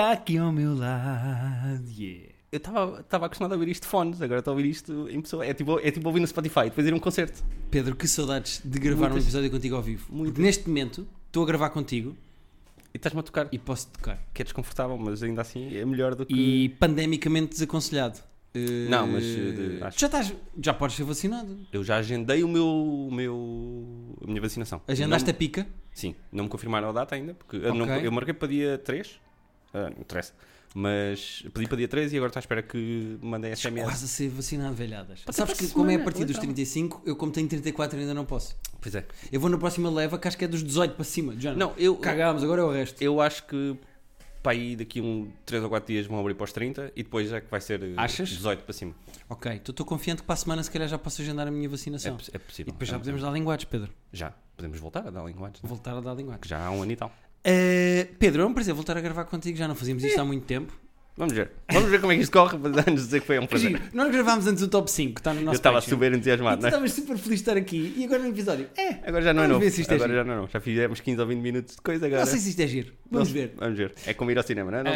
está aqui ao meu lado. Yeah. Eu estava acostumado a ouvir isto de fones, agora estou a ouvir isto em pessoa. É tipo, é tipo ouvir no Spotify, depois ir a um concerto. Pedro, que saudades de gravar Muitas. um episódio contigo ao vivo. Porque neste momento estou a gravar contigo E estás-me a tocar, e posso tocar. que é desconfortável, mas ainda assim é melhor do que. E pandemicamente desaconselhado. Eh, Não, mas, eh, acho- já estás, já podes ser vacinado. Eu já agendei o meu, o meu, a minha vacinação. Agendaste não, a pica? Sim, não me confirmaram a data ainda, porque eu, não- eu marquei para dia 3, ah, não interessa, mas pedi para dia 3 e agora estou à espera que me mandem SMS. Quase a ser vacinado, velhadas. Sabes para que como é a semana, partir dos legal. 35, eu como tenho 34 ainda não posso. Pois é. Eu vou na próxima leva que acho que é dos 18 para cima. Já Não, eu, Cagámos, agora é o resto. eu acho que para aí daqui um 3 ou 4 dias vão abrir para os 30 e depois é que vai ser eh, Achas? 18 para cima. Ok, então estou confiante que para a semana se calhar já posso agendar a minha É, vacinação. poss- é possível. e depois É já podemos dar linguagens, Pedro. Já, podemos voltar a dar linguagens, né? Voltar a dar linguagens. já há um ano e tal. Eh, Pedro, é um prazer voltar a gravar contigo. Já não fazíamos isto há muito tempo. Vamos ver. Vamos ver como é que isto corre, mas antes de dizer que foi um prazer. giro. Nós gravámos antes o top 5, que está no Eu nosso estava Patreon. super entusiasmado, tu não é? estavas super feliz de estar aqui. E agora no episódio? É, Agora já não é novo. ver se isto é Agora já não é novo. Já fizemos 15 ou 20 minutos de coisa agora. não sei se isto é giro. Vamos ver. Vamos ver. É como ir ao cinema, não é? Não,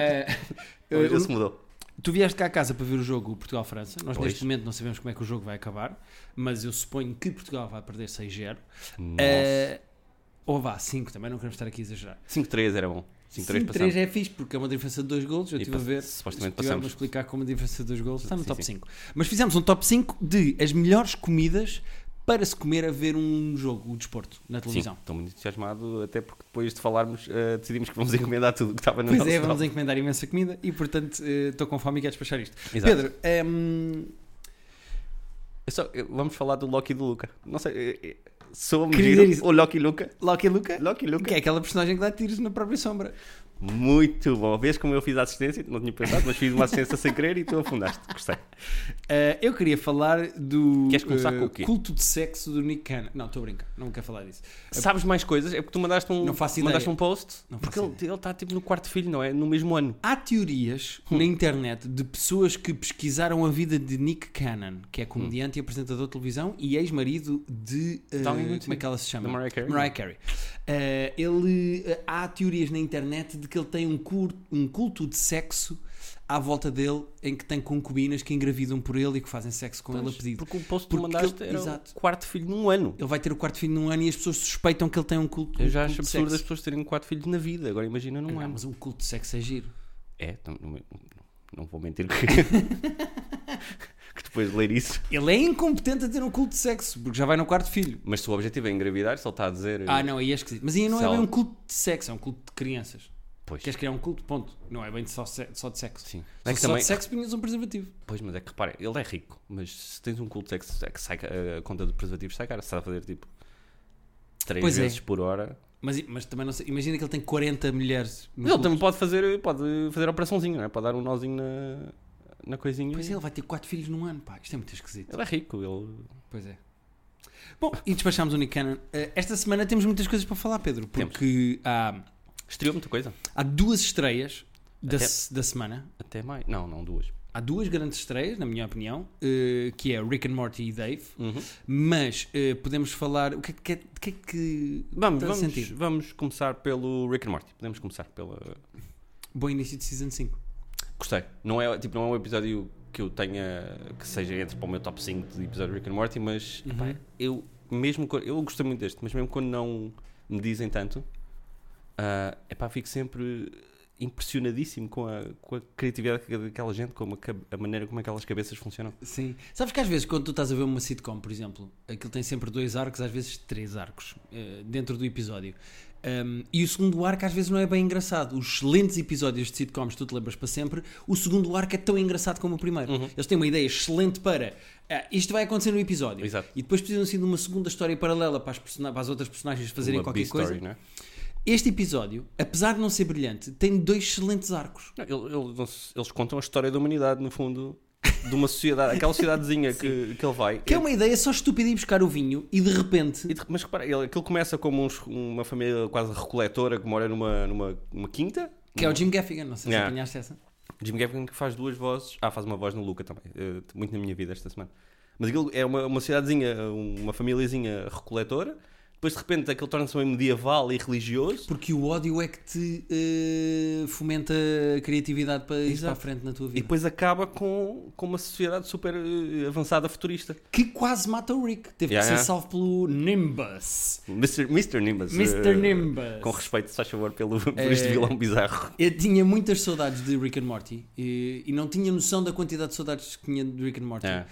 Vamos ver eh, se mudou. Tu vieste cá a casa para ver o jogo Portugal-França. Nós Pois. neste momento não sabemos como é que o jogo vai acabar, mas eu suponho que Portugal vai perder 6-0. Nossa. Eh, ou vá, 5 também, não queremos estar aqui a exagerar. 5-3 era bom. 5-3 5-3 passamos. é fixe porque é uma diferença de 2 golos. Eu estive a ver. supostamente tiver a passamos. explicar como a diferença de 2 golos. Está no Sim, top sim. 5. Mas fizemos um top 5 de as melhores comidas para se comer a ver um jogo, o desporto, na Sim, televisão. estou muito entusiasmado, até porque depois de falarmos eh, decidimos que vamos encomendar tudo o que estava no Pois é, vamos top. encomendar imensa comida e portanto eh, estou com fome e quero despachar isto. Exato. Pedro, ehm, Eu só- vamos falar do Loki e do Luca. Não sei, eh, sou-me giro. isso. O Loki Luca. Loki Luca, Loki Luca. que é aquela personagem que dá tiros na própria sombra. Muito bom. Vês como eu fiz a assistência? Não tinha pensado, mas fiz uma assistência sem querer e tu afundaste. Gostei. Uh, eu queria falar do Queres começar uh, com o quê? culto de sexo do Nick Cannon. Não, estou a brincar, não quero falar disso. Sabes mais coisas? É porque tu mandaste um, Não faço mandaste ideia. um post. Não porque ele ele está tipo no quarto filho, não é? No mesmo ano. Há teorias Hum. na internet de pessoas que pesquisaram a vida de Nick Cannon, que é comediante e apresentador de televisão e ex-marido de. uh, como é que ela se chama? Mariah Carey. Mariah Carey. Ele, há teorias na internet de que ele tem um, um culto de sexo à volta dele em que tem concubinas que engravidam por ele e que fazem sexo com ele a pedido. Porque o post que mandaste ele- era exato. o quarto filho num ano. Ele vai ter o quarto filho num ano e as pessoas suspeitam que ele tem um culto, Eu um já culto acho absurdo as sexo. pessoas terem quatro filhos na vida. Agora imagina num Não, ano. mas um culto de sexo é giro. É, não, não, não vou mentir que, que depois de ler isso. Ele é incompetente a ter um culto de sexo, porque já vai no quarto filho. Mas se o objetivo é engravidar, ele está a dizer. Ah, não, aí é esquisito. Mas aí não é bem um culto de sexo, é um culto de crianças. Pois. Queres criar um culto? Ponto. Não é bem só, só de sexo. Sim. É só também, de sexo punhas um preservativo. Pois, mas é que repara, ele é rico, mas se tens um culto de sexo é que sai, ca- a conta de preservativos sai cara, se está a fazer tipo 3 Pois é. vezes por hora. Mas, mas também não sei. Imagina que ele tem 40 mulheres. ele culto. também pode fazer, pode fazer operaçãozinho, não é? Pode dar um nozinho na, na coisinha. Pois é, ele vai ter 4 filhos num ano, pá. Isto é muito esquisito. Ele é rico, ele. Pois é. Bom, e despachámos o Nick Cannon. Eh, Esta semana temos muitas coisas para falar, Pedro, porque há, Estreou muita coisa. há duas estreias da, Até- se- da semana. Até mais. Não, não, duas. Há duas grandes estreias, na minha opinião, eh, que é Rick and Morty e Dave. Uhum. Mas eh, podemos falar. O que é que, o que, é que Vamos, vamos, sentir? vamos começar pelo Rick and Morty. Podemos começar pela. Bom início de Season 5. Gostei. Não é, tipo, não é um episódio que eu tenha. que seja entre para o meu top 5 de episódio de Rick and Morty, mas Uhum. epá, eu mesmo. Eu gostei muito deste, mas mesmo quando não me dizem tanto, é epá, fico sempre impressionadíssimo com a, com a criatividade daquela gente, com a, a maneira como aquelas cabeças funcionam. Sim. Sabes que às vezes, quando tu estás a ver uma sitcom, por exemplo, aquilo tem sempre dois arcos, às vezes três arcos eh, dentro do episódio. Um, e o segundo arco às vezes não é bem engraçado. Os excelentes episódios de sitcoms, tu te lembras para sempre, o segundo arco é tão engraçado como o primeiro. Uhum. Eles têm uma ideia excelente para ah, isto vai acontecer no episódio. Exato. E depois precisam assim de uma segunda história paralela para as, para as outras personagens fazerem Uma qualquer coisa. é? Este episódio, apesar de não ser brilhante, tem dois excelentes arcos. Não, ele- eles, eles contam a história da humanidade, no fundo, de uma sociedade, aquela sociedadezinha que, que ele vai. Que é uma ideia só estúpida ir buscar o vinho e de repente. E de- mas repara, ele, aquilo começa como uns- uma família quase recoletora que mora numa, numa uma quinta. Que é o Jim Gaffigan, não sei Yeah. se apanhaste essa. Jim Gaffigan que faz duas vozes. Ah, faz uma voz no Luca também. eh, muito na minha vida esta semana. Mas aquilo é uma, uma cidadezinha, uma famíliazinha recoletora. Depois de repente aquilo torna-se meio medieval e religioso. Porque o ódio é que te eh, fomenta a criatividade para ir para a frente na tua E vida. depois acaba com, com uma sociedade super eh, avançada futurista. Que quase mata o Rick. Teve Yeah, que ser yeah. salvo pelo Nimbus. Mr. Mr. Nimbus. Mr. eh, Nimbus. Com respeito, se faz favor, pelo, por Eh, este vilão bizarro. Eu tinha muitas saudades de Rick and Morty e, e não tinha noção da quantidade de saudades que tinha de Rick and Morty. É.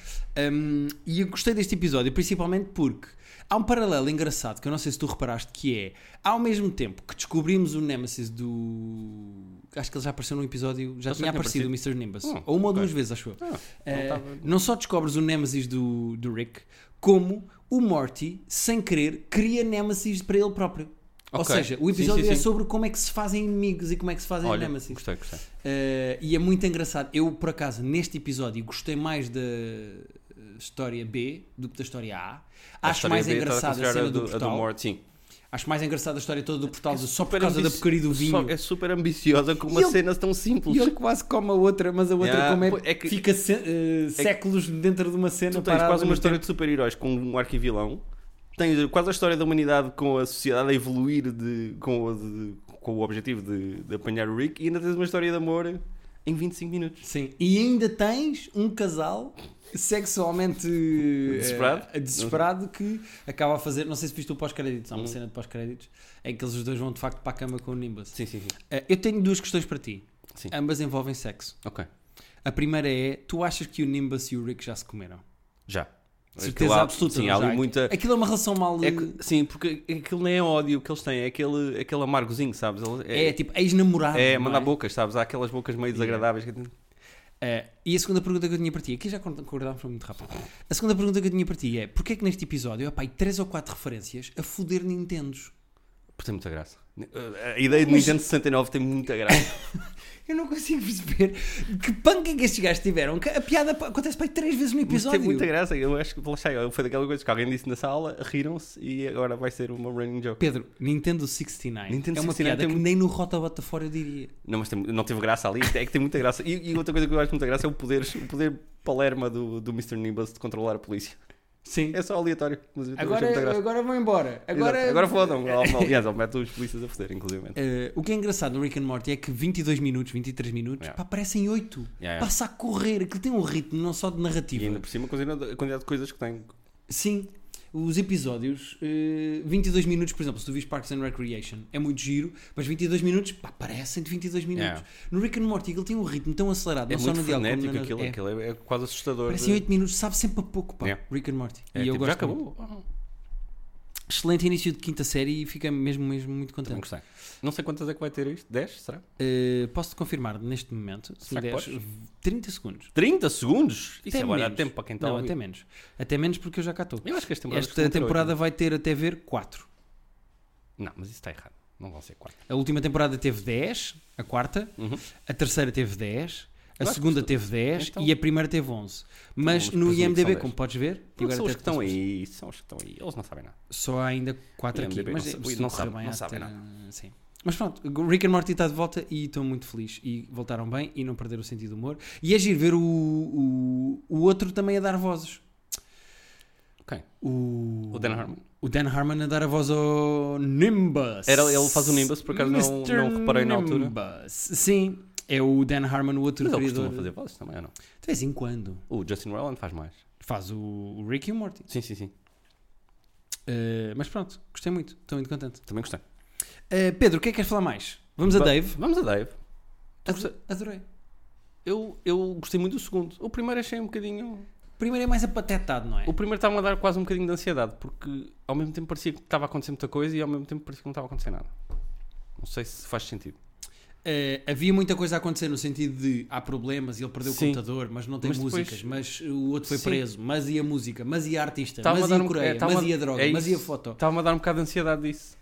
Um, e eu gostei deste episódio, principalmente porque há um paralelo engraçado que eu não sei se tu reparaste, que é ao mesmo tempo que descobrimos o Nemesis do. Acho que ele já apareceu num episódio, já tinha tinha aparecido o Mr. Nimbus. Hum, ou uma ou ok. duas vezes, acho eu. Ah, não tava- não só descobres o Nemesis do, do Rick, como o Morty, sem querer, cria Nemesis para ele próprio. Ou Ok. seja, o episódio sim, é sim. sobre como é que se fazem inimigos e como é que se fazem Olha, Nemesis. gostei, gostei. Uh, e é muito engraçado. Eu, por acaso, neste episódio gostei mais da uh, história B do que da história A. A Acho história mais B engraçada a considerada cena do, a do portal. Mort, sim. Acho mais engraçada a história toda do portal de- só por causa da porcaria do vinho. é super ambiciosa com uma cena tão simples. E ele quase come a outra, mas a outra Yeah, como é, é que- fica se- uh, séculos dentro de uma cena Tu tens parada quase uma história tempo. de super-heróis com um arquivilão. Tens quase a história da humanidade com a sociedade a evoluir de, com, o, de- com o objetivo de, de apanhar o Rick. E ainda tens uma história de amor em 25 minutos. Sim. E ainda tens um casal sexualmente eh, Desesperado? desesperado que acaba a fazer. Não sei se viste o pós-créditos, há uma cena de pós-créditos em que eles os dois vão de facto para a cama com o Nimbus. Sim, sim, sim. Eh, eu tenho duas questões para ti. Sim. Ambas envolvem sexo. Ok. A primeira é: tu achas que o Nimbus e o Rick já se comeram? Já. Certeza há- absoluta. Sim, há ali muita. Aquilo é uma relação mal. É que- sim, porque aquilo nem é ódio que eles têm, é aquele, aquele amargozinho, sabes? Ele- é, tipo ex-namorado. É, mandar bocas, sabes? Há aquelas bocas meio desagradáveis. que- Eh, e a segunda pergunta que eu tinha para ti, aqui já concordámos foi muito rápido. A segunda pergunta que eu tinha para ti é: porquê é que neste episódio há pá, aí três ou quatro referências a foder Nintendos? Porque tem muita graça. A ideia de Mas- Nintendo 69 tem muita graça. Eu não consigo perceber que punk é que estes gajos tiveram. que A piada acontece para aí três vezes no Mas episódio. tem muita graça. Eu acho que está, foi daquela coisa que alguém disse na sala, riram-se e agora vai ser uma running joke. Pedro, Nintendo 69 Nintendo é uma 69 piada tem que nem no Rota Bota Fora eu diria. Não, mas tem- não teve graça ali, é que tem muita graça. E, e outra coisa que eu acho muita graça é o poder, o poder palerma do, do Mr. Nimbus de controlar a polícia. Sim. É só aleatório. Achei Agora, agora vão embora. Agora, Exato. agora fodam. Aliás, ele mete os polícias a foder, inclusive. Eh, o que é engraçado no Rick and Morty é que 22 minutos, 23 minutos, Yeah. pá, parecem 8. Yeah, yeah. Passa a correr, aquilo tem um ritmo não só de E narrativa. ainda por cima, a quantidade de coisas que tem. Sim, os episódios, eh, 22 minutos, por exemplo, se tu vis Parks and Recreation, é muito giro, mas 22 minutos, pá, parecem de 22 minutos. Yeah. No Rick and Morty, ele tem um ritmo tão acelerado, É não só muito no diálogo como frenético na- aquilo. é. Aquilo é, é quase assustador. Parecem de- 8 minutos, sabe sempre a pouco, pá, Yeah. Rick and Morty. É, e eu tipo, gosto já muito. Excelente início de quinta série e fica mesmo, mesmo muito Também contente. gostei. Não sei quantas é que vai ter isto. 10, será? Eh, Posso-te confirmar neste momento, se Será que deres podes? 30 segundos. 30 segundos? Isso Até é agora dá menos. tempo para quem está Não, até menos. Até menos porque eu já cá estou. Eu acho que esta temporada, Esta temporada vai ter até ver 4. Não, mas isso está errado. Não vão ser 4. A última temporada teve 10, a quarta, Uhum. a terceira teve 10, a segunda teve 10 então- e a primeira teve 11. Mas vamos no IMDB, são 10. como podes ver, agora são os que estão aí. São os que estão aí. Eles não sabem nada. Só há ainda 4 aqui. Mas não sabe- se não tudo correr sabe- bem, não há sabe de ter- nada. Sim. Mas pronto, Rick and Morty está de volta e estou muito feliz. E voltaram bem e não perderam o sentido do humor. E é giro ver o, o, o outro também a dar vozes. Quem? O, O Dan Harmon? O Dan Harmon a dar a voz ao Nimbus. Era- ele faz o Nimbus, por acaso não- não reparei na altura. Nimbus. Sim, é o Dan Harmon, o outro Mas ele criador. costuma fazer vozes também, ou não? De vez em quando. O Justin Roiland faz mais. Faz o, o Rick e o Morty. Sim, sim, sim. Uh, mas pronto, gostei muito. Estou muito contente. Também gostei. Uh, Pedro, o que é que queres falar mais? Vamos a Va- Dave. Vamos a Dave. Ado- Adorei. Eu, eu gostei muito do segundo. O primeiro achei um bocadinho. O primeiro é mais apatetado, não é? O primeiro estava a dar quase um bocadinho de ansiedade, porque ao mesmo tempo parecia que estava a acontecer muita coisa e ao mesmo tempo parecia que não estava a acontecer nada. Não sei se faz sentido. Uh, havia muita coisa a acontecer no sentido de há problemas e ele perdeu Sim. o computador, mas não tem Mas depois- músicas, mas o outro foi Sim. preso, mas e a música, mas e a artista, mas e a um- Coreia, é, mas a- e a droga, é mas e a foto. Estava-me a dar um bocado de ansiedade disso.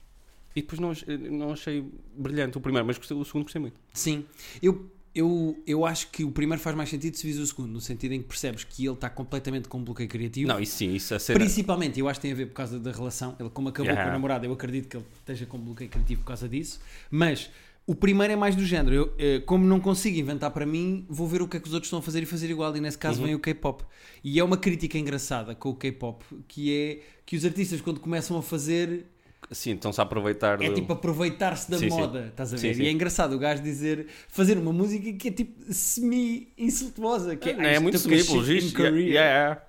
E depois não, ach- não achei brilhante o primeiro, mas gostei, o segundo gostei muito. Sim, eu, eu, eu acho que o primeiro faz mais sentido se vis o segundo, no sentido em que percebes que ele está completamente com um bloqueio criativo. Não, isso sim, isso a cena. Principalmente, eu acho que tem a ver por causa da relação. Ele, como acabou Yeah. com a namorada, eu acredito que ele esteja com bloqueio criativo por causa disso. Mas o primeiro é mais do género. Eu, eh, como não consigo inventar para mim, vou ver o que é que os outros estão a fazer e fazer igual. E nesse caso Uhum. vem o K-pop. E é uma crítica engraçada com o K-pop, que é que os artistas, quando começam a fazer. Sim, estão-se a aproveitar É do- tipo aproveitar-se da Sim, sim. moda, estás a Sim, ver? sim. E é engraçado o gajo dizer, fazer uma música que é tipo semi-insultuosa. Que Não, é "I muito simples. shit in isto- Korea." yeah, yeah.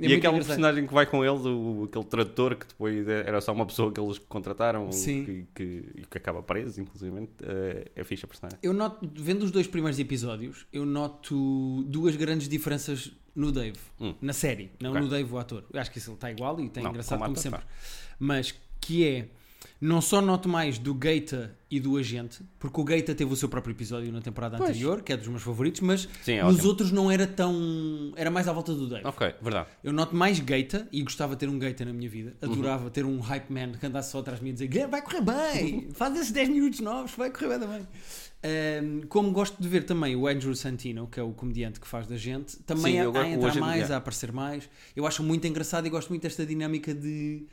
É e aquele personagem que vai com eles, o, aquele tradutor que depois é- era só uma pessoa que eles contrataram Sim. Que, que, e que acaba preso, inclusive, é, é fixe a personagem. Eu noto, vendo os dois primeiros episódios, eu noto duas grandes diferenças no Dave, Hum. na série, não Ok. no Dave, o ator. Eu acho que isso ele está igual e está Não, engraçado como como sempre. Mas que é, não só noto mais do Gaeta e do Agente, porque o Gaeta teve o seu próprio episódio na temporada Pois. anterior, que é dos meus favoritos, mas Sim, é nos ótimo. outros não era tão. Era mais à volta do Dave. Ok, verdade. Eu noto mais Gaeta e gostava de ter um Gaeta na minha vida. Uhum. Adorava ter um hype man que andasse só atrás de mim e dizer "Guilherme, vai correr bem, faz esses 10 minutos novos, vai correr bem também. Ahm, como gosto de ver também o Andrew Santino, que é o comediante que faz da gente, também Sim, a, gosto- a o entrar agente- mais, yeah. a aparecer mais. Eu acho muito engraçado e gosto muito desta dinâmica de.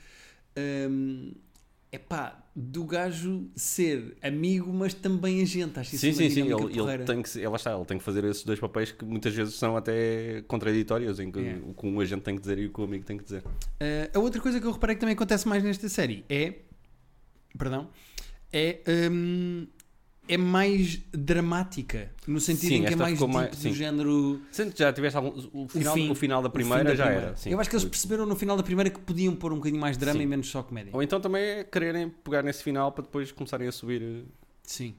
É epá, do gajo ser amigo, mas também agente. Acho isso Sim, uma sim, sim. Ele, ele tem que, ele, está, ele tem que fazer esses dois papéis que muitas vezes são até contraditórios, em que É. o que um agente tem que dizer e o que o amigo tem que dizer. Uh, a outra coisa que eu reparei que também acontece mais nesta série é. Perdão. É. hum, é mais dramática. No sentido Sim, em que é mais deep mais- do género. Sendo que já tiveste algum. O final, fim. o final da o primeira da já primeira. era. sim. eu acho que eles perceberam no final da primeira que podiam pôr um bocadinho mais drama Sim. e menos só comédia. Ou então também é quererem pegar nesse final para depois começarem a subir. eh, Sim.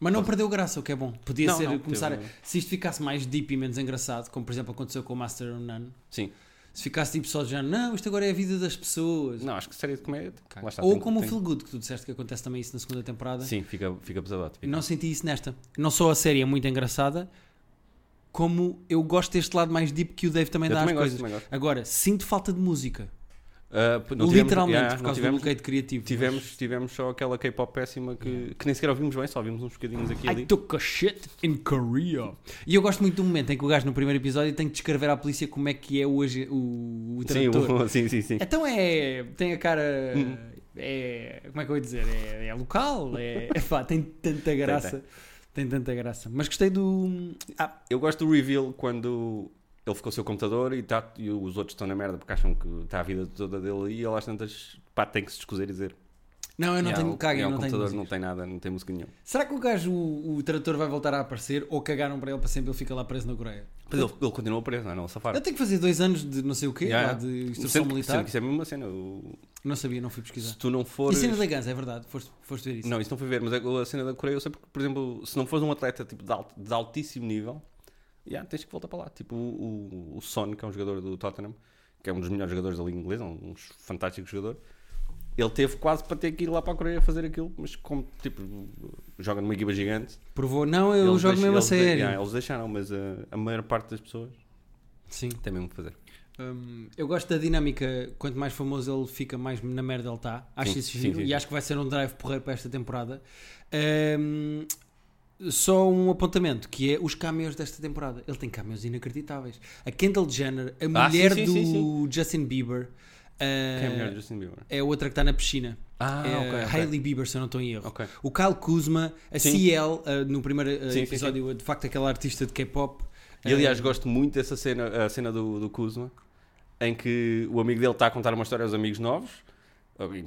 Mas não perdeu graça, o que é bom. Podia Não, ser não, começar. teve- a- Se isto ficasse mais deep e menos engraçado, como por exemplo aconteceu com o Master of None, Sim. Se ficasse tipo só de género, não, isto agora é a vida das pessoas. Não, acho que série de comédia. lá está, Ou tem- como tem- o Feel Good, que tu disseste que acontece também isso na segunda temporada. Sim, fica, fica pesadote. fica. Não senti isso nesta. Não só a série é muito engraçada, como eu gosto deste lado mais deep que o Dave também Eu dá também às gosto, coisas. Agora, sinto falta de música. Ah, p- não tivemos- Literalmente, yeah, por não causa tivemos, do bloqueio criativo. tivemos, tivemos só aquela K-pop péssima que, que nem sequer ouvimos bem, só ouvimos uns bocadinhos aqui I ali. took a shit in Korea. E eu gosto muito do momento em que o gajo no primeiro episódio tem que descrever à polícia como é que é hoje o, o Sim, o- sim, sim, sim. Então é. Tem a cara. Hum. É. Como é que eu ia dizer? É, é local. É, pá, tem tanta graça. Tem, tanta graça. Mas gostei do. Ah, Eu gosto do reveal quando ele ficou seu computador e, tá, e os outros estão na merda porque acham que está a vida toda dele e ele às tantas pá, tem que se descozer e dizer. não, eu não "Yeah, tenho o- caga, eu o não tenho. computador não tem nada, não tem música nenhuma. Será que o gajo, o, o trator, vai voltar a aparecer ou cagaram para ele para sempre ele fica lá preso na Coreia? Mas ele, ele continua preso, não é? Não, safar. Eu tenho que fazer dois anos de não sei o quê, Yeah. lá de instrução que- militar. sendo que isso é a mesma cena. o- Não sabia, não fui pesquisar. Se tu não E fores. cena da Guns, é verdade, foste, foste ver isso. Não, isso não fui ver, mas é a cena da Coreia eu sei porque, por exemplo, se não fores um atleta tipo, de, alt- de altíssimo nível, yeah, tens que voltar para lá. Tipo o, o, o Son, que é um jogador do Tottenham, que é um dos melhores jogadores da Liga Inglesa, um fantástico jogador. Ele teve quase para ter que ir lá para a Coreia fazer aquilo, mas como tipo, joga numa equipa gigante. Provou, não, eu eles jogo mesmo a sério. yeah, eles deixaram, mas a, a maior parte das pessoas Sim. tem mesmo que fazer. Hum, eu gosto da dinâmica, quanto mais famoso ele fica, mais na merda ele está. Acho Sim, isso sim, giro sim, e acho que vai ser um drive porreiro para esta temporada. Hum, só um apontamento, que é os cameos desta temporada. Ele tem cameos inacreditáveis. A Kendall Jenner, a Ah, sim, mulher sim, do sim, sim. Justin Bieber, Quem é uh, melhor Justin Bieber? é outra que está na piscina. Ah, é ok, ok. Hailey Bieber, se eu não estou em erro. Ok. O Kyle Kuzma, a Sim. CL, uh, no primeiro uh, Sim, sim, episódio, de facto, aquela artista de K-pop. E aliás, Uh, gosto muito dessa cena, a cena do, do Kuzma, em que o amigo dele está a contar uma história aos amigos novos,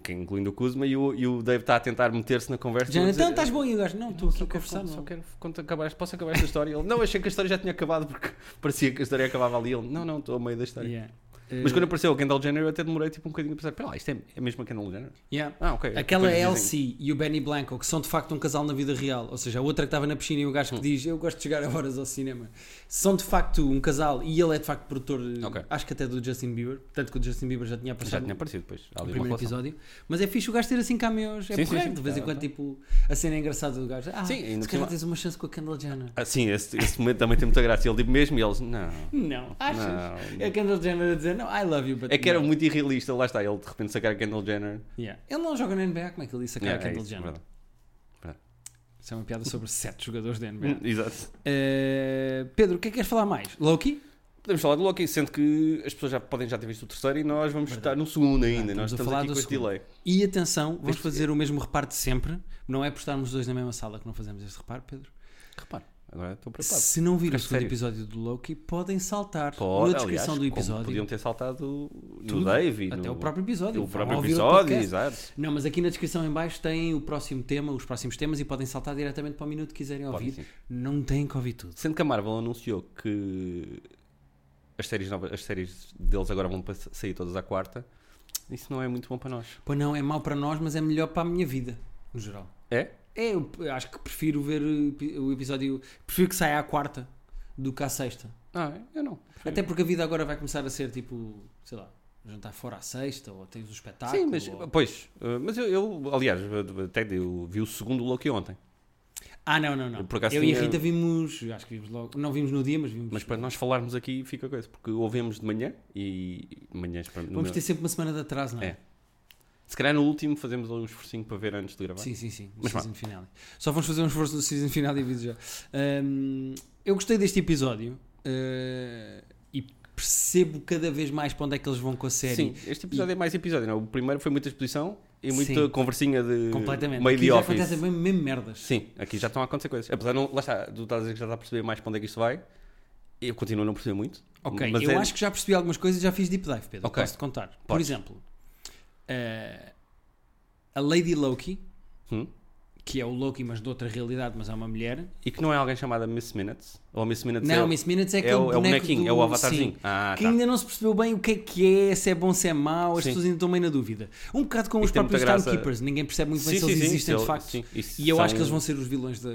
incluindo o Kuzma, e o, e o Dave está a tentar meter-se na conversa. A dizer, então estás bom e o gajo, não, estou aqui a conversar. só não. quero conta- acabar, posso acabar esta história? Ele, não, achei que a história já tinha acabado porque parecia que a história acabava ali. Ele, não, não, estou a meio da história. Yeah. Mas quando apareceu a Kendall Jenner, eu até demorei tipo um bocadinho a pensar: pera lá, isto é, é a Kendall Jenner? yeah. Ah, ok. Aquela dizem- Elsie e o Benny Blanco, que são de facto um casal na vida real, ou seja, a outra que estava na piscina e o gajo que diz eu gosto de chegar a horas ao cinema, são de facto um casal e ele é de facto produtor, Ok. acho que até do Justin Bieber, tanto que o Justin Bieber já tinha Já aparecido tinha aparecido depois. no primeiro episódio, mas é fixe o gajo ter assim cameos, é Sim, porreiro, sim. de vez em Tá, quando tá. tipo, a cena é engraçada do gajo, ah, Sim, ainda se calhar tens uma chance com a Kendall Jenner. Ah, sim, esse, esse momento também tem muita graça. Ele tipo mesmo e eles, não. Não, achas? Não. É a Kendall Jenner a dizer, não, I love you, but É que era no." muito irrealista, lá está, ele de repente sacar a Kendall Jenner. Yeah. Ele não joga na NBA, como é que ele disse a cara Yeah, é Kendall isso, Jenner? verdade. Isso é uma piada sobre sete jogadores da NBA. Hum, Exato. Uh, Pedro, o que é que queres falar mais? Loki? Podemos falar do Loki, sendo que as pessoas já podem já ter visto o terceiro e nós vamos Verdade. estar no segundo ainda. Verdade, nós estamos a estamos falar aqui do com este delay. E atenção, vamos Este- fazer o mesmo reparo de sempre. Não é por estarmos os dois na mesma sala que não fazemos este reparo, Pedro. Repare. Agora estou preocupado. Se não viram o Ficaste segundo sério? episódio do Loki, podem saltar Pode, na descrição aliás, do episódio. Podiam ter saltado no Tudo, Dave Até no, o próprio episódio. o próprio episódio, exato. Não, mas aqui na descrição em baixo tem o próximo tema, os próximos temas e podem saltar diretamente para o minuto que quiserem Pode, ouvir. sim. Não têm que ouvir tudo. Sendo que a Marvel anunciou que as séries, novas, as séries deles agora vão sair todas à quarta, isso não é muito bom para nós. Pois não, é mau para nós, mas é melhor para a minha vida, no geral. É? É, eu acho que prefiro ver o epi- o episódio. Prefiro que saia à quarta do que à sexta. Ah, eu não. Até porque a vida agora vai começar a ser tipo, sei lá, jantar fora à sexta, ou tens o espetáculo. Sim, mas, ou- pois, uh, mas eu, eu, aliás, até eu vi o segundo Loki ontem. Ah, não, não, não. Eu, e a Rita vimos, acho que vimos logo, não vimos no dia, mas vimos. Mas para nós falarmos aqui fica coisa, porque ouvemos de manhã e manhãs Vamos meu- ter sempre uma semana de atraso, não é? É. Se calhar no último fazemos um esforcinho para ver antes de gravar. Sim, sim, sim. Mas season finale. Só vamos fazer um esforço do season finale e vídeo já. Hum, eu gostei deste episódio uh, e percebo cada vez mais para onde é que eles vão com a série. Sim, este episódio é mais episódio, não? é? O primeiro foi muita exposição e muita Sim. conversinha de Completamente. meio Aqui de já office. acontecem mesmo, mesmo merdas. Sim, aqui já estão a acontecer coisas. Apesar de não, lá está, tu estás a dizer que já está a perceber mais para onde é que isto vai. Eu continuo a não perceber muito. Ok, mas eu é- acho que já percebi algumas coisas e já fiz deep dive, Pedro. Ok. Posso-te contar. Por exemplo, uh, a Lady Loki, Hum? que é o Loki, mas de outra realidade, mas é uma mulher. E que não é alguém chamada Miss Minutes? Ou Miss Minutes é, Não, o- Miss Minutes é é, o, é o bonequinho, do- é o avatarzinho. Sim. Ah, que tá. ainda não se percebeu bem o que é que é, se é bom, se é mau, as Sim. pessoas ainda estão meio na dúvida. Um bocado com E os próprios Timekeepers, ninguém percebe muito bem Sim, se eles existem de facto. E eu são- acho que eles vão ser os vilões da,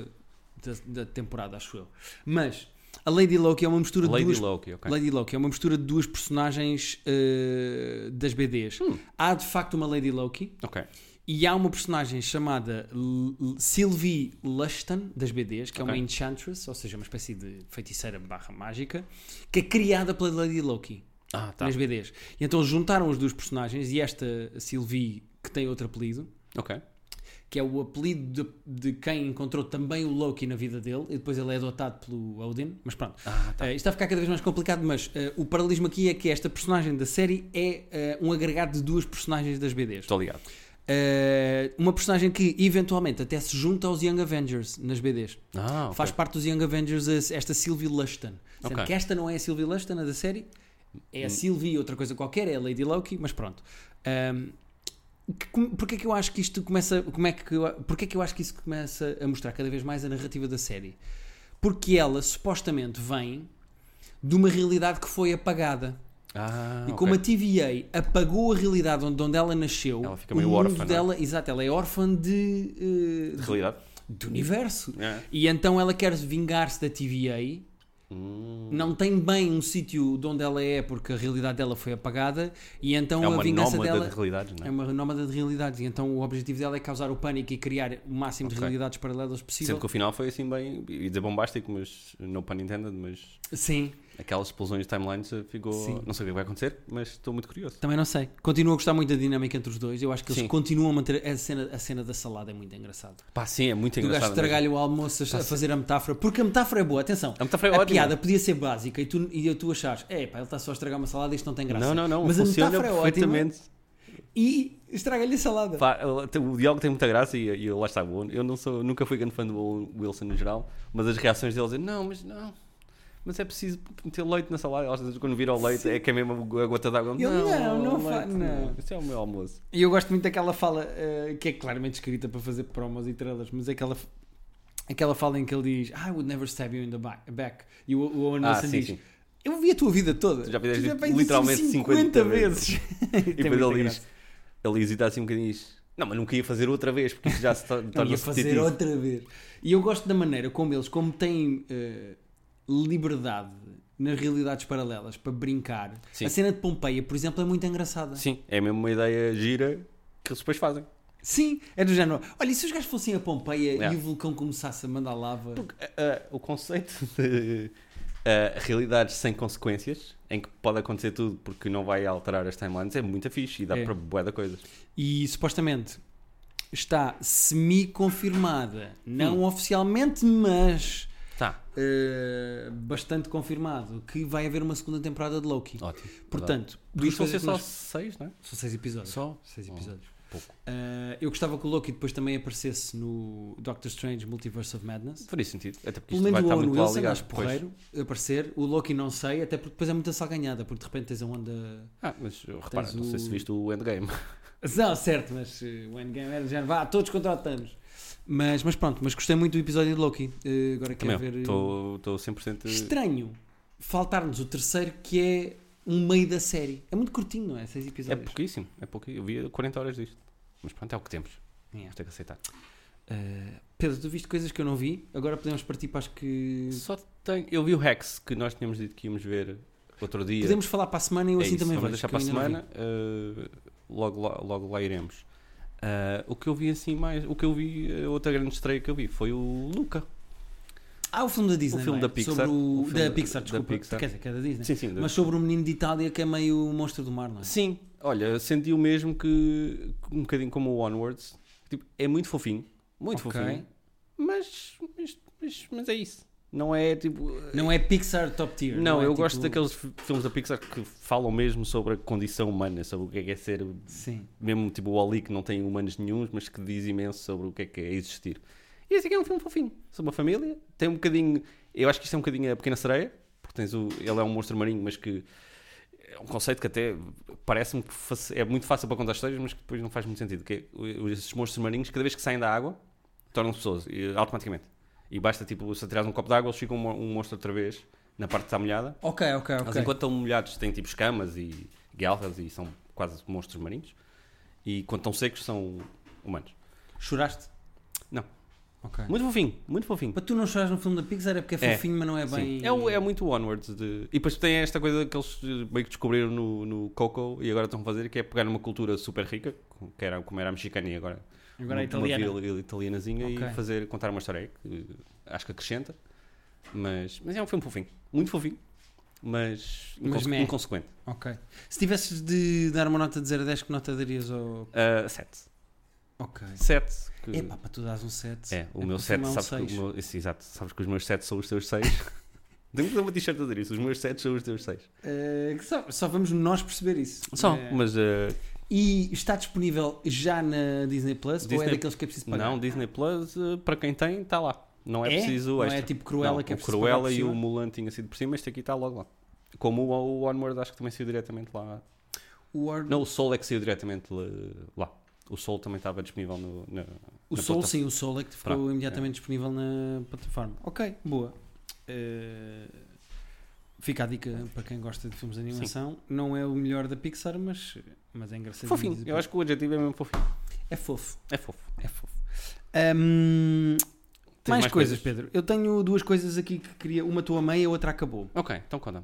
da, da temporada, acho eu. Mas a Lady Loki é uma mistura de Lady duas Loki, ok. Lady Loki é uma mistura de duas personagens eh, das BDs. Hum. Há de facto uma Lady Loki Ok. e há uma personagem chamada L- Sylvie Lushton das BDs, que é uma. Enchantress, ou seja, uma espécie de feiticeira barra mágica, que é criada pela Lady Loki Ah, tá. nas BDs. E então juntaram os dois personagens e esta Sylvie, que tem outro apelido, Ok. Que é o apelido de, de quem encontrou também o Loki na vida dele, e depois ele é adotado pelo Odin, mas pronto. Ah, tá. Eh, isto está a ficar cada vez mais complicado, mas eh, o paralelismo aqui é que esta personagem da série é eh, um agregado de duas personagens das BDs. Estou ligado. Uma personagem que eventualmente até se junta aos Young Avengers nas BDs. Ah, ok. Faz parte dos Young Avengers esta Sylvie Lushton. Sendo Ok. que esta não é a Sylvie Lushton, a da série. É a Sylvie, outra coisa qualquer, é a Lady Loki, mas pronto. Ahm, que- como- Porquê é que eu acho que isto começa. Como é que eu, porquê é que eu acho que isso começa a mostrar cada vez mais a narrativa da série? Porque ela supostamente vem de uma realidade que foi apagada. Ah, E como a TVA apagou a realidade onde, onde ela nasceu, Ela fica meio o mundo órfã, é? dela, exato, ela é órfã de, eh, De realidade? do universo. É. E então ela quer vingar-se da TVA. Hum. Não tem bem um sítio de onde ela é porque a realidade dela foi apagada e então É a uma vingança dela de realidades, não é é? uma nómada de realidades e então o objetivo dela é causar o pânico e criar o máximo de Ok. realidades paralelas possível. Sendo que o final foi assim bem, ia dizer bombástico, mas no pun intended, mas Sim, aquelas explosões de timelines eh, ficou. Sim. Não sei o que vai acontecer, mas estou muito curioso. também não sei. Continuo a gostar muito da dinâmica entre os dois. Eu acho que eles Sim. continuam a manter a cena, a cena da salada é muito engraçado. Pá, sim, é muito Do gajo engraçado. mesmo. estragar-lhe o almoço a, a fazer a metáfora, porque a metáfora é boa, atenção. A metáfora é a piada podia ser básica e tu, e tu achares, é pá, ele está só a estragar uma salada e isto não tem graça. Não, não, não. Mas a metáfora é ótima e estraga-lhe a salada. Pá, o diálogo tem muita graça e, e lá está. o- Eu não sou, nunca fui grande fã do Wilson no geral, mas as reações deles é não, mas não. Mas é preciso meter leite na salada. Às vezes quando vira o leite é que é mesmo a gota d'água. Não, não leite fa- não. Isso é o meu almoço. E eu gosto muito daquela fala eh, que é claramente escrita para fazer promos e trailers, mas é aquela, aquela fala em que ele diz I would never stab you in the back. E o, o Owen Ah, sim, diz sim. Eu vi a tua vida toda. Tu já fizeste literalmente isso 50 vezes. E Tem depois ele diz, ele hesita assim um bocadinho e diz, não, mas nunca ia fazer outra vez, porque já se tor- Não, ia fazer outra vez. E eu gosto da maneira como eles, como têm eh, liberdade nas realidades paralelas para brincar. Sim. A cena de Pompeia, por exemplo, é muito engraçada. Sim, é mesmo uma ideia gira que eles depois fazem. Sim, é do género. Olha, e se os gajos fossem a Pompeia e o vulcão começasse a mandar lava? Porque ah, o conceito de ah, realidades sem consequências, em que pode acontecer tudo porque não vai alterar as timelines, é muito fixe e dá É. para bué de coisas. E supostamente está semi-confirmada, não Hum. oficialmente, mas Tá, eh, bastante confirmado que vai haver uma segunda temporada de Loki. ótimo. Portanto, isto vão ser só nós- seis, não é? são seis episódios. Só? Seis Oh. episódios. pouco. Uh, eu gostava que o Loki depois também aparecesse no Doctor Strange Multiverse of Madness. Faria sentido. Até porque Pelo isto vai menos o Owen Wilson, acho porreiro, aparecer. O Loki não sei, até porque depois é muita salganhada, porque de repente tens a onda. Ah, mas uh, repara, Tens não sei o- se viste o Endgame. Não, certo, mas uh, o Endgame era de género, vá, todos contra o Thanos. Mas, mas pronto, mas gostei muito do episódio de Loki. Uh, agora quero ver. estou estou 100%. Estranho faltar-nos o terceiro, que é um meio da série. É muito curtinho, não é? Seis É episódios. pouquíssimo, é pouquíssimo. Eu vi 40 horas disto. Mas pronto, é o que temos. Yeah. Vamos ter que aceitar. Uh, Pedro, tu viste coisas que eu não vi, agora podemos partir para as que. Só tenho. Eu vi o Rex que nós tínhamos dito que íamos ver outro dia. Podemos falar para a semana e eu É assim isso, também vamos vejo. deixar para a semana. uh, logo, lá, logo lá iremos. Uh, o que eu vi assim mais. O que eu vi, a outra grande estreia que eu vi foi o Luca. Ah, o filme da Disney. O filme é? da Pixar. Sobre o, O filme da da- Pixar, da desculpa. Pixar. Quer dizer, que é da Disney. Sim, sim. Mas sobre um menino de Itália que é meio monstro do mar, não é? Sim, olha, senti o mesmo que um bocadinho como o Onwards. Tipo, é muito fofinho, muito Ok. fofinho, mas, mas, mas, mas é isso. Não é tipo. Não é Pixar top tier. Não, é eu tipo- gosto daqueles fi- filmes da Pixar que falam mesmo sobre a condição humana, sobre o que é, que é ser, Sim. mesmo tipo o Wall-E que não tem humanos nenhums, mas que diz imenso sobre o que é que é existir. E esse aqui é um filme fofinho, sobre uma família, tem um bocadinho, eu acho que isto é um bocadinho a Pequena Sereia, porque tens o, ele é um monstro marinho, mas que é um conceito que até parece-me que é muito fácil para contar histórias, mas que depois não faz muito sentido, que é, esses monstros marinhos, cada vez que saem da água, tornam-se pessoas, automaticamente. E basta, tipo, se atirares um copo de água, eles ficam um, um monstro outra vez, na parte que está molhada, Ok, ok, mas ok. enquanto estão molhados têm tipo escamas e guelras e são quase monstros marinhos. E quando estão secos são humanos. Choraste? Não. Ok. Muito fofinho, muito fofinho. Para tu não choras no filme da Pixar é porque é É, fofinho, mas não é bem. É, é muito onwards. De... E depois tem esta coisa que eles eh, meio que descobriram no, no Coco e agora estão a fazer, que é pegar numa cultura super rica, que era, como era a mexicana e agora, Agora é uma, italiana. uma vila italianazinha Ok. e fazer, contar uma história que eh, acho que acrescenta. Mas, mas é um filme fofinho, muito fofinho, mas, Mas inconse- inconsequente. Ok. Se tivesses de dar uma nota de 0 a 10, que nota darias ao. Uh, 7. Ok. 7. Que... Epá, para tu dares um 7. É, o É meu para 7, filmar um sabes que o meu, esse, exato, sabes que os meus 7 são os teus 6. Tenho que dar uma t-shirt a dizer isso, os meus 7 são os teus 6. Eh, que só, só vamos nós perceber isso. Só, Eh, mas uh, E está disponível já na Disney Plus ou é Disney- daqueles que é preciso pagar? não, Disney Plus, uh, para quem tem, está lá. Não é, É? preciso Não é extra. tipo Cruella Não, que é preciso Cruella e o? Mulan tinha sido por cima, este aqui está logo lá. Como o, o Onward acho que também saiu diretamente lá. O, Or- Não, o Soul é que saiu diretamente lá. lá. O Soul também estava disponível no, na, o na Soul, plataforma. sim, o Soul é que ficou Pronto, imediatamente disponível na plataforma. Ok, boa. Eh, fica a dica para quem gosta de filmes de animação. Não é o melhor da Pixar, mas, mas é engraçado. Fofinho, eu acho que o adjetivo é mesmo fofinho. É fofo. É fofo. É fofo. Tens mais, mais coisas, coisas? Pedro. Eu tenho duas coisas aqui que queria. Uma tua meia, a outra acabou. Ok, então conta.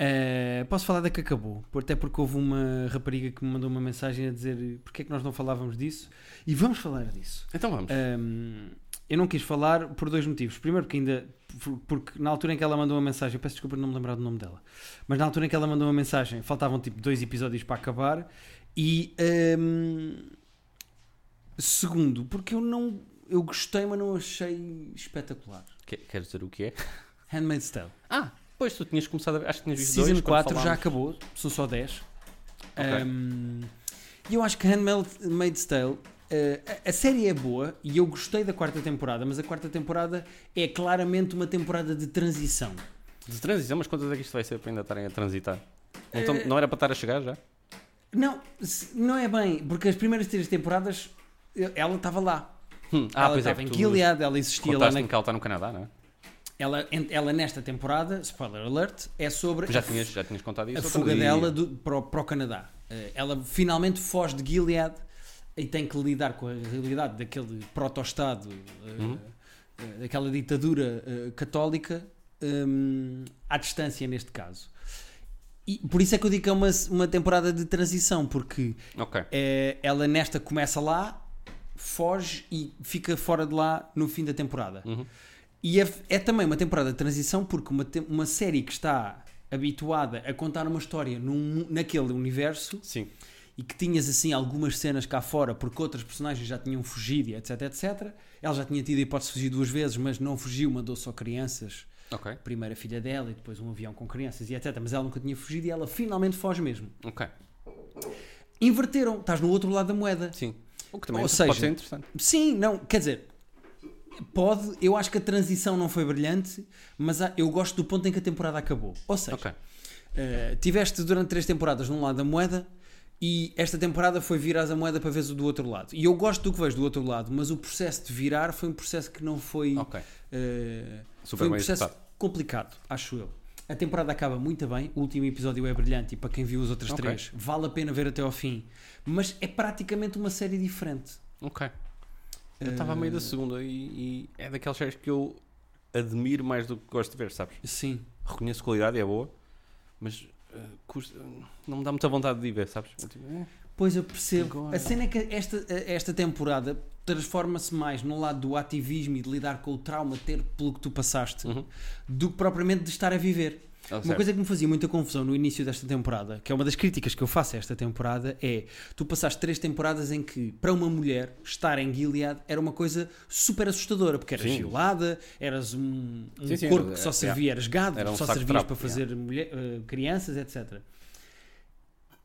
Uh, posso falar da que acabou, por- até porque houve uma rapariga que me mandou uma mensagem a dizer porque é que nós não falávamos disso e vamos falar disso. Então vamos. Um, eu não quis falar por dois motivos. Primeiro, porque ainda por- porque na altura em que ela mandou uma mensagem, eu peço desculpa por não me lembrar do nome dela, mas na altura em que ela mandou uma mensagem, faltavam tipo dois episódios para acabar. E um, segundo, porque eu não eu gostei, mas não achei espetacular. Que- Queres dizer o que é? Handmaid's Tale. Ah, pois tu tinhas começado a ver. Acho que tinhas visto Season dois, quando 4 já acabou, são só 10. Ok. Um, E eu acho que Handmaid's Tale, eh, a, a série é boa e eu gostei da quarta temporada, mas a quarta temporada é claramente uma temporada de transição. De transição, mas quantas é que isto vai ser para ainda estarem a transitar? Não, tão- Eh, não era para estar a chegar já? Não, não é bem, porque as primeiras três temporadas eh, ela estava lá. Hum, ah, ela pois é. estava em tu Gilead, ela existia lá na, que ela está no Canadá, não é? ela, ela nesta temporada, spoiler alert, é sobre Já a tinhas, já tinhas contado isso? a fuga dela do- para, o, para o Canadá. Ela finalmente foge de Gilead e tem que lidar com a realidade daquele proto-estado, eh, Uhum. eh, daquela ditadura eh, católica, hum, à distância neste caso. E por isso é que eu digo que é uma, uma temporada de transição, porque Ok. eh, ela nesta começa lá, foge e fica fora de lá no fim da temporada. Uhum. E é, é também uma temporada de transição porque uma, uma série que está habituada a contar uma história num- naquele universo Sim. E que tinhas assim algumas cenas cá fora porque outras personagens já tinham fugido e etc, etc. Ela já tinha tido a hipótese de fugir duas vezes, mas não fugiu, mandou só crianças. Ok. Primeiro a filha dela e depois um avião com crianças e etc. Mas ela nunca tinha fugido e ela finalmente foge mesmo. Ok. Inverteram, estás no outro lado da moeda. Sim. O que também Ou pode seja, ser interessante. Sim, não, quer dizer, pode, eu acho que a transição não foi brilhante, mas há- eu gosto do ponto em que a temporada acabou. Ou seja, Ok. eh, tiveste durante três temporadas num lado da moeda e esta temporada foi virar a moeda para veres o do outro lado. E eu gosto do que vejo do outro lado, mas o processo de virar foi um processo que não foi. Ok. eh, Super foi um processo complicado, acho eu. A temporada acaba muito bem, o último episódio é brilhante e para quem viu os outros Ok. três, vale a pena ver até ao fim. Mas é praticamente uma série diferente. Ok. Eu estava a meio da segunda e, e é daquelas séries que eu admiro mais do que gosto de ver, sabes? Sim. Reconheço qualidade, é boa, mas eh, custa- não me dá muita vontade de ir ver, sabes? Tipo, eh, Pois eu percebo. A cena é que esta, esta temporada transforma-se mais no lado do ativismo e de lidar com o trauma, ter pelo que tu passaste, Uhum. do que propriamente de estar a viver. ah, Uma certo. coisa que me fazia muita confusão no início desta temporada, que é uma das críticas que eu faço a esta temporada, é tu passaste três temporadas em que, para uma mulher, estar em Gilead era uma coisa super assustadora, porque eras Sim. violada, eras um, um Sim, sim, corpo é- que só é- servia, eras gado, um só servias para fazer mulher- eh, crianças, etc.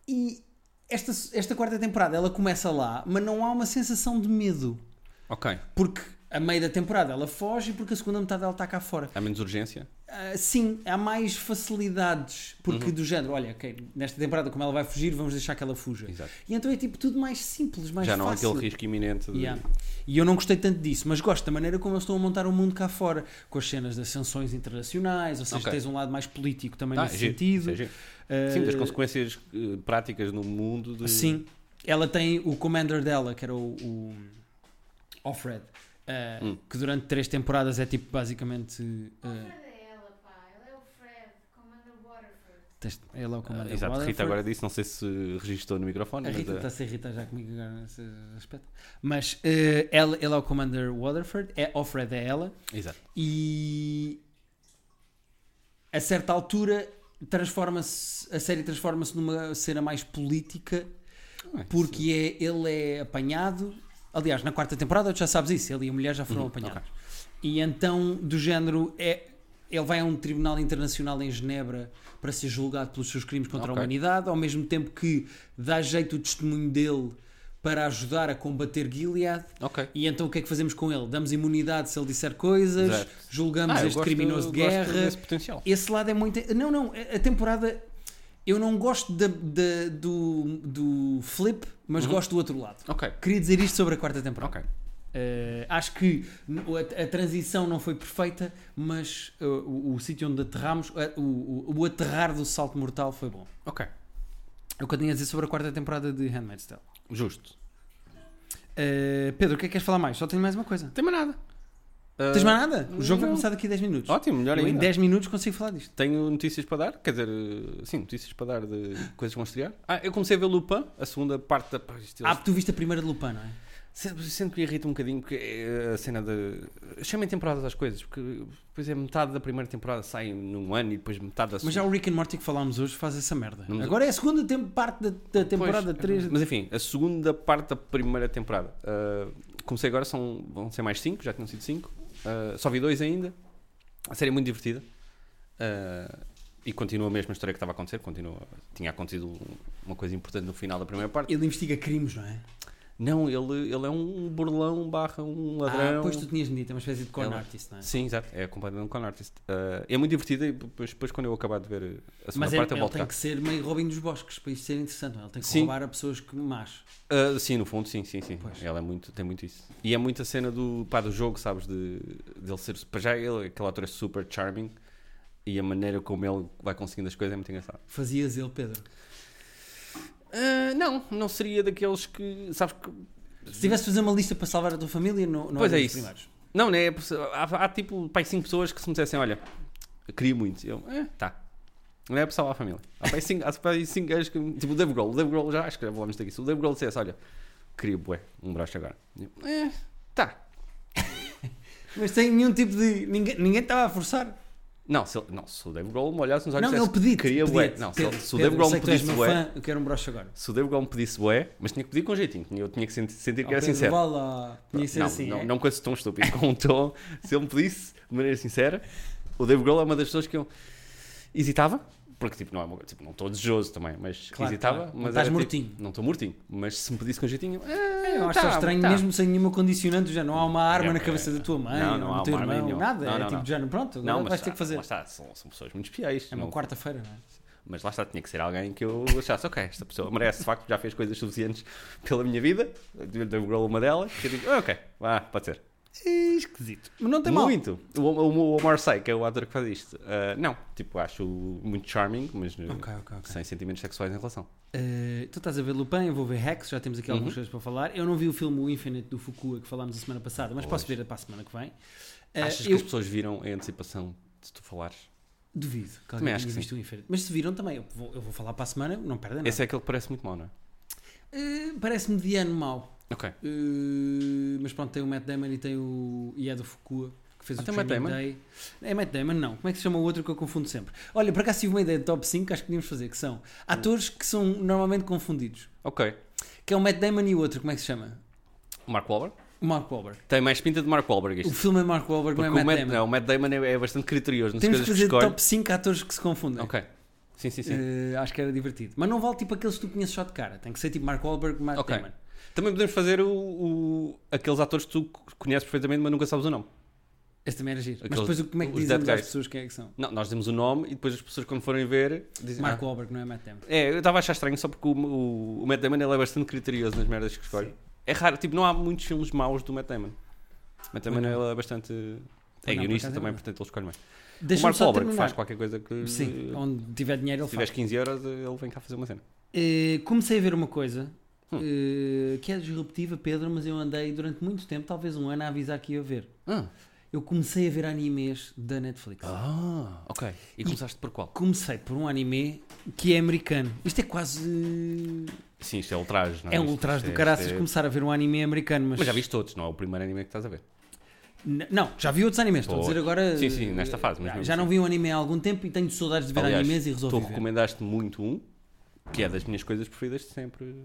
E esta, esta quarta temporada ela começa lá, mas não há uma sensação de medo. Ok. Porque a meio da temporada ela foge e porque a segunda metade ela está cá fora. Há menos urgência? Ah, sim, há mais facilidades. Porque Uhum. do género, olha, ok, nesta temporada, como ela vai fugir, vamos deixar que ela fuja. Exato. E então é tipo tudo mais simples, mais Já não há fácil. aquele risco iminente de... Yeah. E eu não gostei tanto disso, mas gosto da maneira como eles estão a montar o mundo cá fora, com as cenas das sanções internacionais, ou seja, Ok. tens um lado mais político também Ah, nesse é sentido. é. Ah, Sim, das consequências eh, práticas no mundo. De... Sim, ela tem o commander dela, que era o, o Offred, ah, Hum. que durante três temporadas é tipo basicamente. O ah, Fred é ela, pá. Ela é o Fred, Commander É o Ah, commander exato, Rita agora disse, não sei se registrou no microfone. A Rita eh, está a se irritar já comigo agora nesse aspecto. Mas eh, ela, ele é o Commander Waterford, é, Offred é ela, Exato. e a certa altura transforma-se, a série transforma-se numa cena mais política, Ah, porque é, ele é apanhado. Aliás, na quarta temporada tu já sabes isso, ele e a mulher já foram Uhum, apanhados. ok. E então, do género, é, ele vai a um tribunal internacional em Genebra para ser julgado pelos seus crimes contra a Ok. humanidade, ao mesmo tempo que dá jeito o testemunho dele para ajudar a combater Gilead. Ok. E então o que é que fazemos com ele? Damos imunidade se ele disser coisas, Exato. julgamos Ah, este gosto- criminoso de guerra. Esse lado é muito. Não, não, a a temporada. Eu não gosto da- da- do, do flip, mas Uhum. gosto do outro lado. Ok. Queria dizer isto sobre a quarta temporada. Ok. Uh, acho que a, a transição não foi perfeita, mas uh, o, o sítio onde aterramos, uh, o, o, aterrar do salto mortal foi bom. Ok. É o que eu tinha a dizer sobre a quarta temporada de Handmaid's Tale. Justo. Uh, Pedro, o que é que queres falar mais? Só tenho mais uma coisa. Tem mais nada. Tens mais nada? O jogo vai não. começar daqui a 10 minutos. Ótimo, melhor Eu em ainda. 10 minutos consigo falar disto. Tenho notícias para dar, quer dizer, sim, notícias para dar de coisas que vão estrear. Ah, eu comecei a ver Lupin, a segunda parte da. Ah, porque tu viste a primeira de Lupin, não é? Sempre que irrita um bocadinho porque é a cena de. Chamem temporadas às coisas, porque depois é metade da primeira temporada sai num ano e depois metade da Mas segunda. já o Rick and Morty que falámos hoje faz essa merda. Não- Agora é a segunda parte da, da temporada Pois, 3. Mas enfim, a segunda parte da primeira temporada. Ah, comecei agora, são, vão ser mais 5, já tinham sido 5. só vi dois ainda. A série é muito divertida. Ah, e continua a mesma história que estava a acontecer. Continua, tinha acontecido uma coisa importante no final da primeira parte. Ele investiga crimes, não é? Não, ele, ele é um burlão barra um ladrão. Ah, pois tu tinhas dito, é uma espécie de con Ele- artist, não é? Sim, exato. É completamente um con artist. Ah, é muito divertida e depois, depois quando eu acabar de ver a segunda Mas é, parte eu ele volto tem cá. que ser meio Robin dos Bosques para isto ser interessante, não é? Ele tem que Sim. roubar a pessoas que más. Ah, sim, no fundo, sim, sim, sim. Pois. Ela é muito, tem muito isso. E é muita cena do, pá, do jogo, sabes? De, dele ser. Para já, ele, aquele ator é super charming e a maneira como ele vai conseguindo as coisas é muito engraçado. Fazias ele, Pedro. Ah, não, não seria daqueles que. Sabes que. Se tivesse de fazer uma lista para salvar a tua família, não, não Pois é isso. primeiros. Não, né? Há, há tipo, pai, cinco pessoas que se me dissessem: olha, eu queria muito. Eu, é, tá. Não é para salvar a família. Há pai cinco, há pai cinco gajos que. Tipo o Dave Grohl. O Dave Grohl já acho que já falamos daqui. Se o Dave Grohl dissesse: olha, queria, bué, um braço agora. Eu, é, tá. Mas sem nenhum tipo de. Ninguém, ninguém estava a forçar. Não, se, ele- não, se o Dave Grohl me olhasse nos olhos Não, e dissesse, pediu queria bué. Não, se, ele- se o Dave Grohl me pedisse bué, fã, eu quero um broche agora. se o Dave Grohl me pedisse bué, mas tinha que pedir com jeitinho, eu tinha que sentir, sentir que Oh, era Pedro, sincero. Tinha que ser não, assim. não, é? não com esse tom estúpido, com um tom, se ele me pedisse de maneira sincera, o Dave Grohl é uma das pessoas que eu hesitava, Porque tipo, não, é uma, tipo, não estou desejoso também, mas Claro, hesitava. claro. Não Mas estás tipo, mortinho. não estou mortinho. Mas se me pedisse com jeitinho, É, eu acho tá, estranho, tá. mesmo sem nenhuma condicionante, já não há uma arma É, na é, cabeça da tua mãe, não, não há do teu uma arma irmão, nada. Não, é não, tipo não. de género, pronto, Não, mas vais ter tá, que fazer. Lá está, são, são pessoas muito especiais. É uma não- quarta-feira, não é? Mas lá está, tinha que ser alguém que eu achasse, ok, esta pessoa merece, de facto, já fez coisas suficientes pela minha vida, deu uma delas, que eu digo, "Ah, ok, vá, pode ser. Esquisito. Mas não tem mal. Muito. O, o, o Omar Sy, que é o ator que faz isto, ah, não, tipo, acho muito charming, mas eh, Ok, ok, ok. sem sentimentos sexuais em relação. Uh, tu estás a ver Lupin, eu vou ver Rex, já temos aqui algumas Uhum. coisas para falar. Eu não vi o filme O Infinite do Fukua que falámos a semana passada, mas posso ver para a semana que vem. Uh, Achas eu que as pessoas viram em antecipação de tu falares? duvido que Também alguém acho que visto o Infinite. Mas se viram também, eu vou, eu vou falar para a semana, não perdem nada. Esse é aquele que parece muito mau, não é? Uh, Parece mediano mau. Ok. Uh, mas pronto, tem o Matt Damon e tem o. e é do Fukua. Que fez Ah, o tem o Matt Damon? Day. É Matt Damon, não. Como é que se chama o outro que eu confundo sempre? Olha, por acaso tive uma ideia de top 5 que acho que podíamos fazer, que são atores que são normalmente confundidos. Ok. Que é o Matt Damon e o outro, como é que se chama? O Mark Wahlberg? O Mark Wahlberg. Tem mais pinta de Mark Wahlberg O isto. filme é Mark Wahlberg, Porque não é o Matt Matt, Damon. não, o Matt Damon é, é bastante criterioso Temos que que fazer escolhe. top 5 atores que se confundem. Ok. Sim, sim, sim. Eh, acho que era divertido. Mas não vale tipo aqueles que tu conheces só de cara. Tem que ser tipo Mark Wahlberg, Matt Ok. Damon. Também podemos fazer o, o- aqueles atores que tu conheces perfeitamente, mas nunca sabes o nome. Esse também era giro. Mas Aqueles- depois o- como é que os dizemos dead às guys. pessoas quem é que são? Não, nós demos o nome e depois as pessoas quando forem ver dizem. Mark ah, Wahlberg, não é Matt Damon. É, eu estava a achar estranho só porque o, o, o Matt Damon ele é bastante criterioso nas merdas que escolhe. É raro, tipo, não há muitos filmes maus do Matt Damon. O Matt Damon ele é bastante. É guionista acaso é também, verdade. portanto ele escolhe mais. O Deixa-me Mark só Wahlberg terminar. faz qualquer coisa que. Sim, onde tiver dinheiro ele Se faz. tiveres 15 euros, ele vem cá fazer uma cena. Eh, comecei a ver uma coisa Hum. eh, que é disruptiva, Pedro, mas eu andei durante muito tempo, talvez um ano, a avisar que ia ver. Ah, Eu comecei a ver animes da Netflix. ah ok. E começaste por qual? Comecei por um anime que é americano. Isto é quase. Sim, isto é ultraje, não é? É um ultraje do é- caraças é- começar a ver um anime americano. Mas, Mas já viste todos, não é o primeiro anime que estás a ver. Não, já vi outros animes. Estou a dizer agora. Sim, sim, nesta fase, mas Já, não assim. vi um anime há algum tempo e tenho saudades de ver Aliás, animes e tu resolvi ver. recomendaste muito um, que é das minhas coisas preferidas de sempre.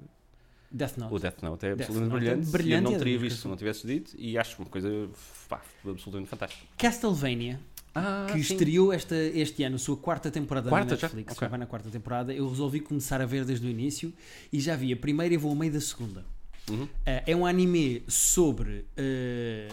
Death Note. O Death Note é Death absolutamente Note é brilhante. brilhante e eu não é teria visto se não tivesse dito e acho uma coisa pá, absolutamente fantástica. Castlevania, Ah, que estreou esta, este ano, a sua quarta temporada Quarta na já? Netflix. Ok. vai na quarta temporada. Eu resolvi começar a ver desde o início e já vi a primeira e vou ao meio da segunda. Uhum. Eh, é um anime sobre. eh,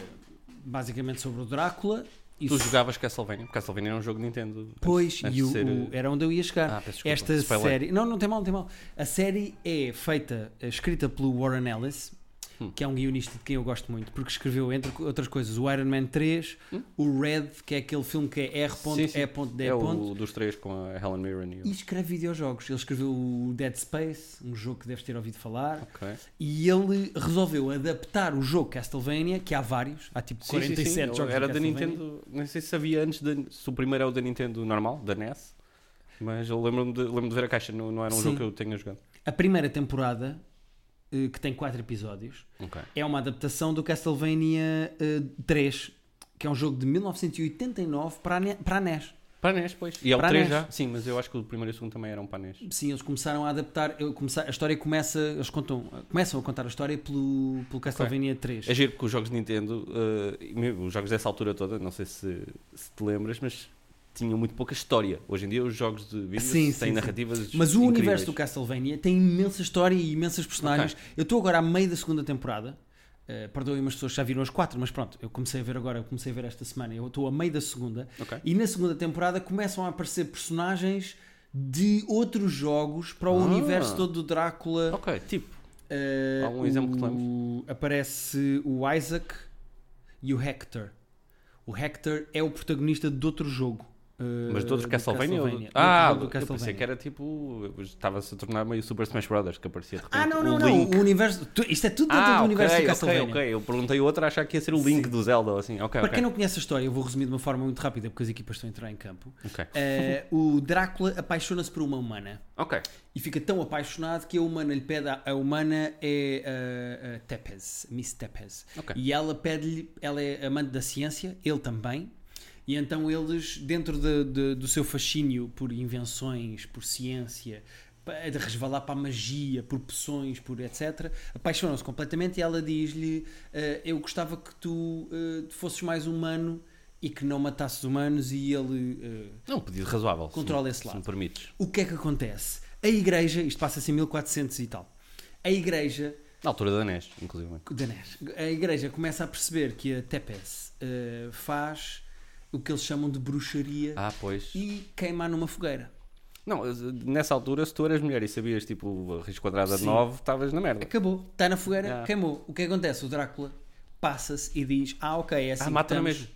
basicamente sobre o Drácula. E Tu jogavas Castlevania? Castlevania era um jogo de Nintendo. Pois, antes e o, ser- o- era onde eu ia chegar. Ah, desculpa, Esta série. Não, não tem mal, não tem mal. A série é feita, eh, escrita pelo Warren Ellis, Hum. que é um guionista de quem eu gosto muito, porque escreveu, entre outras coisas, o Iron Man 3, Hum. o Red, que é aquele filme que é Sim, sim. R.E.D. É o dos três com a Helen Mirren e. E escreve videojogos. Ele escreveu o Dead Space, um jogo que deves ter ouvido falar, Ok. e ele resolveu adaptar o jogo Castlevania, que há vários, há tipo Sim, sim, 47 sim. jogos Era da. Nintendo. Não sei se sabia antes de, se o primeiro é o da Nintendo normal, da NES. Mas eu lembro-me de, lembro de ver a caixa, não, não era um Sim. jogo que eu tenha jogado. A primeira temporada, que tem quatro episódios, Ok. é uma adaptação do Castlevania eh, 3, que é um jogo de 1989 para a, Ne- para a NES. Para a NES, pois. E é o Para a 3 NES. já? Sim, mas eu acho que o primeiro e o segundo também eram para a NES. Sim, eles começaram a adaptar. eu comecei- a história começa. Eles contam, começam a contar a história pelo, pelo Castlevania 3. É giro porque os jogos de Nintendo, eh, mesmo os jogos dessa altura toda, não sei se, se te lembras, mas tinham muito pouca história. Hoje em dia os jogos de vídeo Sim, têm sim, sim. narrativas Mas o incríveis. universo do Castlevania tem imensa história e imensas personagens. Eu estou agora a meio da segunda temporada. Uh, Perdoem-me as pessoas que já viram as quatro, mas pronto, eu comecei a ver agora, eu comecei a ver esta semana. Eu estou a meio da segunda. Ok. E na segunda temporada começam a aparecer personagens de outros jogos para o Ah. universo todo do Drácula. Ok, tipo. Uh, Algum exemplo que te o- Aparece o Isaac e o Hector. O Hector é o protagonista de outro jogo. Uh, Mas outros do Castlevania? Castlevania. Ah, Do do eu pensei Castlevania. que era tipo. Estava-se a tornar meio Super Smash Brothers, que aparecia de repente. Ah, não, não, o não. Link. O universo. tu- Isto é tudo dentro Ah, do ok, universo do ok, Castlevania. ok. Eu perguntei outra achar que ia ser o Link Sim. do Zelda assim. Ok, Para ok. quem não conhece a história, eu vou resumir de uma forma muito rápida porque as equipas estão a entrar em campo. Ok. Eh, o Drácula apaixona-se por uma humana Ok. e fica tão apaixonado que a humana lhe pede. A, a humana é a, a Tepes, Miss Tepes. Ok. E ela pede-lhe. Ela é amante da ciência, ele também. E então eles, dentro de- de- do seu fascínio por invenções, por ciência, de resvalar para a magia, por poções, por etc., apaixonam-se completamente e ela diz-lhe: eh, Eu gostava que tu eh, fosses mais humano e que não matasse os humanos e ele. É um pedido razoável. Controla se, esse se lado. me permites. o que é que acontece? A igreja, isto passa-se em 1400 e tal. A igreja Na altura da NES, inclusive. Danés. A igreja começa a perceber que a Tepes eh, faz o que eles chamam de bruxaria Ah, e queimar numa fogueira. Não, nessa altura, se tu eras mulher e sabias tipo a raiz quadrada de Sim. 9, estavas na merda. Acabou. Está na fogueira, queimou. O que acontece? O Drácula passa-se e diz: Ah, ok, é assim. Ah, mata-na mesmo.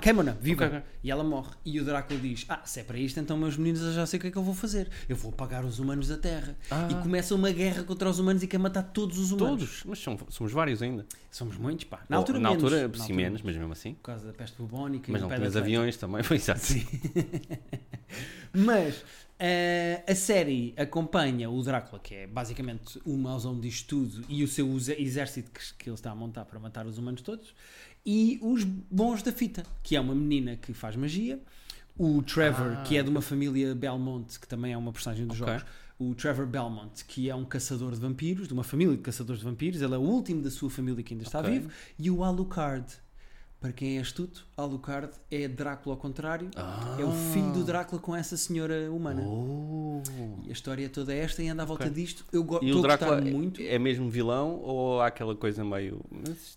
Queima-na, viva. Ok, ok. E ela morre. E o Drácula diz: Ah, se é para isto, então, meus meninos, eu já sei o que é que eu vou fazer. Eu vou apagar os humanos da Terra. Ah. E começa uma guerra contra os humanos e quer matar todos os humanos. Todos, mas são- somos vários ainda. Somos muitos, pá. Na Ou, altura, na menos. altura Na sim, altura menos, mas mesmo assim. Por causa da peste bubónica Mas e não tinhas aviões também, foi exato. Mas eh, a série acompanha o Drácula, que é basicamente o mauzão disto tudo, e o seu exército que, que ele está a montar para matar os humanos todos, e os bons da fita, que é uma menina que faz magia, o Trevor, Ah, que é de uma família Belmont, que também é uma personagem dos Ok. jogos, o Trevor Belmont, que é um caçador de vampiros, de uma família de caçadores de vampiros, ele é o último da sua família que ainda está Ok. vivo, e o Alucard. Para quem é astuto, Alucard é Drácula ao contrário, é o filho do Drácula com essa senhora humana. Oh. E a história toda é esta e anda à volta Ok. disto. Eu go- estou o a Drácula gostar é, muito. é mesmo vilão ou há aquela coisa meio.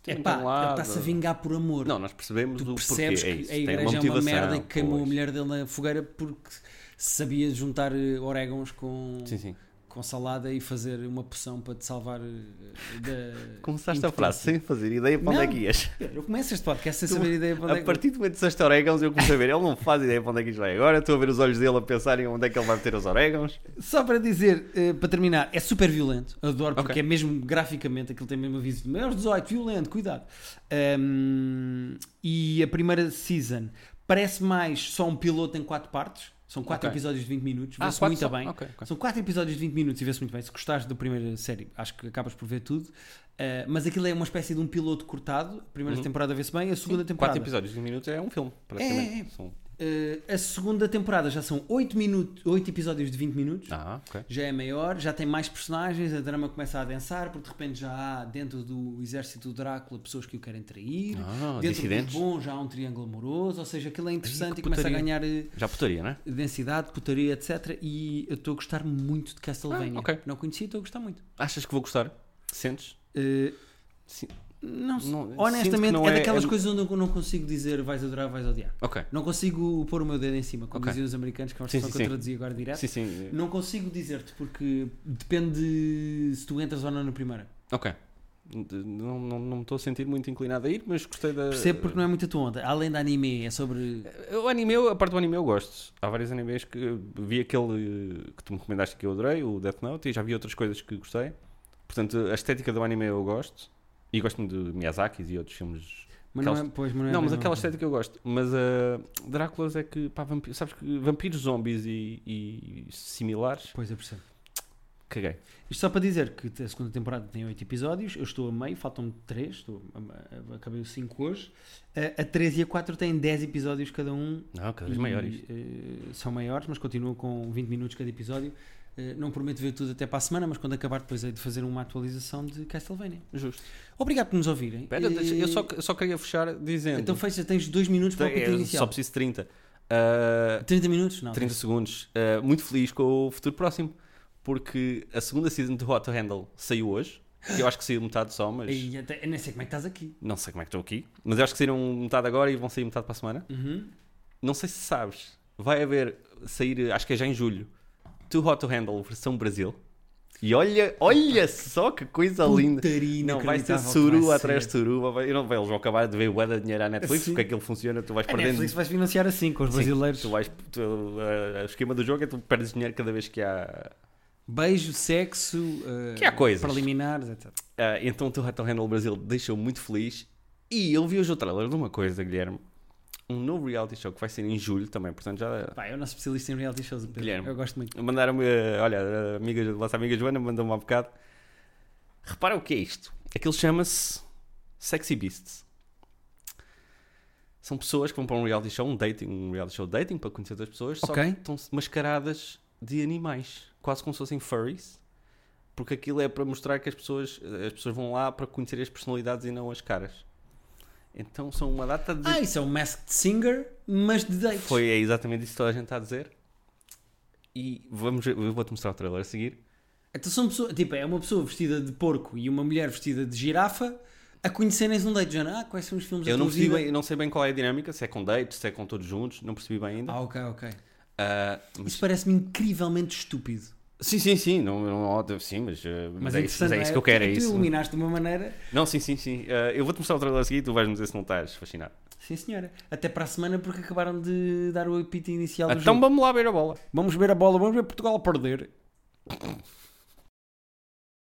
É pá, ele está-se a vingar por amor. Não, nós percebemos tu o percebes porquê. que é isso. a igreja é uma merda e que queimou pois. a mulher dele na fogueira porque sabia juntar eh, orégãos com, Sim, sim. Com salada e fazer uma poção para te salvar eh, da. Começaste a frase sem fazer ideia para onde é Não. que ias. Eu começo este podcast sem Tu- saber ideia para onde é A que partir do momento que disseste orégãos, eu comecei a ver. Ele não faz ideia para onde é que isto vai agora. Estou a ver os olhos dele a pensarem onde é que ele vai meter os orégãos. Só para dizer, eh, para terminar, é super violento. Adoro, porque Ok. é mesmo graficamente aquilo tem mesmo aviso de maiores 18, violento, cuidado. Ahm, e a primeira season parece mais só um piloto em quatro partes. São quatro Ok. episódios de 20 minutos, Ah, vê-se quatro muito só? bem. Ok, ok. São quatro episódios de 20 minutos e vê-se muito bem. Se gostares da primeira série, acho que acabas por ver tudo. Ah, mas aquilo é uma espécie de um piloto cortado. A primeira Uhum. temporada vê-se bem, a segunda temporada. Quatro episódios de 20 minutos é um filme, praticamente. É, é. São- Uh, a segunda temporada já são 8, minutos, 8 episódios de 20 minutos. Ah, ok. Já é maior, já tem mais personagens, a drama começa a adensar, porque de repente já há dentro do exército do Drácula pessoas que o querem trair. Ah, dentro dissidentes. do bom já há um triângulo amoroso, ou seja, aquilo é interessante e começa a ganhar eh, Já putaria, não é? densidade, putaria, etc. E eu estou a gostar muito de Castlevania. Ah, ok. Não conhecia, estou a gostar muito. Achas que vou gostar? Sentes? Uh, Sim. Não, Não, honestamente, não é, é- daquelas é- coisas onde eu não consigo dizer vais adorar, vais odiar. Ok. Não consigo pôr o meu dedo em cima, como Ok. diziam os americanos, que é uma expressão que eu traduzi agora direto. Sim, sim. Não consigo dizer-te porque depende se tu entras ou não na primeira. Ok. Não, não, não me estou a sentir muito inclinado a ir, mas gostei da. Percebo porque não é muito a tua onda. Além da anime, é sobre. O anime, a parte do anime eu gosto. Há vários animes que vi aquele que tu me recomendaste que eu adorei, o Death Note, e já vi outras coisas que gostei. Portanto, a estética do anime eu gosto. E gosto muito de Miyazaki e outros filmes. Mas não é, Aquelas- pois, mas não, é Não, mas bem aquela estética eu gosto. Mas uh, Dráculas é que, pá, vampi- sabes que vampiros, zombies e, e similares, Pois eu percebo. caguei. Isto só para dizer que a segunda temporada tem 8 episódios, eu estou a meio, faltam 3, estou a- acabei os 5 hoje. A, a 3 e a 4 têm 10 episódios cada um. Não, cada vez e, maiores. eh, são maiores, mas continuam com 20 minutos cada episódio. Eh, não prometo ver tudo até para a semana, mas quando acabar depois hei de fazer uma atualização de Castlevania. Justo. Obrigado por nos ouvirem. Deixa- eu só, eu só queria fechar dizendo. Então fecha, tens 2 minutos para o É, apito só inicial. preciso de 30. Uh, 30 minutos? Não. 30 segundos. Uh, muito feliz com o futuro próximo. Porque a segunda season de Hot to Handle saiu hoje. Eu acho que saiu metade só, mas Ei, até- eu nem sei como é que estás aqui. não sei como é que estou aqui. Mas eu acho que saíram metade agora e vão sair metade para a semana. Uhum. Não sei se sabes, vai haver, sair, acho que é já em julho, Too Hot to Handle versão Brasil. E olha, olha só que coisa linda. Não, vai ser inacreditável que suru vai atrás de suru. Vai, eu não, eles vão acabar de ver o de dinheiro à Netflix, Sim. porque aquilo funciona, tu vais A perdendo. Netflix vais financiar assim, com os Sim, brasileiros. Tu vais, tu, uh, o esquema do jogo é tu perdes dinheiro cada vez que há. Beijo, sexo, uh, Que há coisas. preliminares, etc. Uh, então o Hot to Handle Brasil deixou muito feliz. E eu vi hoje o trailer de uma coisa, Guilherme. Um novo reality show que vai ser em julho também, portanto já. Pá, é o nosso especialista em reality shows, Pedro. Guilherme. Eu gosto muito. Mandaram-me, olha, a amiga, a vossa amiga Joana mandou-me há bocado. Repara o que é isto. Aquilo chama-se Sexy Beasts. São pessoas que vão para um reality show, um dating, um reality show dating para conhecer outras pessoas, só que estão mascaradas de animais, quase como se fossem furries. Porque aquilo é para mostrar que as pessoas, as pessoas vão lá para conhecer as personalidades e não as caras. Então são uma data de. Ah, isso é um Masked Singer, mas de dates. Foi é exatamente isso que toda a gente está a dizer. E vamos, eu vou-te mostrar o trailer a seguir. Então são pessoas, tipo, é uma pessoa vestida de porco e uma mulher vestida de girafa a conhecerem-se um date. Já, ah, quais são os filmes Eu não, percebi vida? bem, eu não sei bem qual é a dinâmica, se é com dates, se é com todos juntos, não percebi bem ainda. Ah, ok, ok. Ah, mas- Isso parece-me incrivelmente estúpido. Sim, sim, sim, não, não, sim, mas, ah, mas, é, isso, mas é isso que eu quero, é tu isso. iluminaste de uma maneira... Não, sim, sim, sim. Ah, eu vou-te mostrar o trailer a seguir e tu vais-me dizer se não estás fascinado. Sim, senhora. Até para a semana porque acabaram de dar o apito inicial do Então jogo. vamos lá ver a bola. Vamos ver a bola, vamos ver Portugal perder.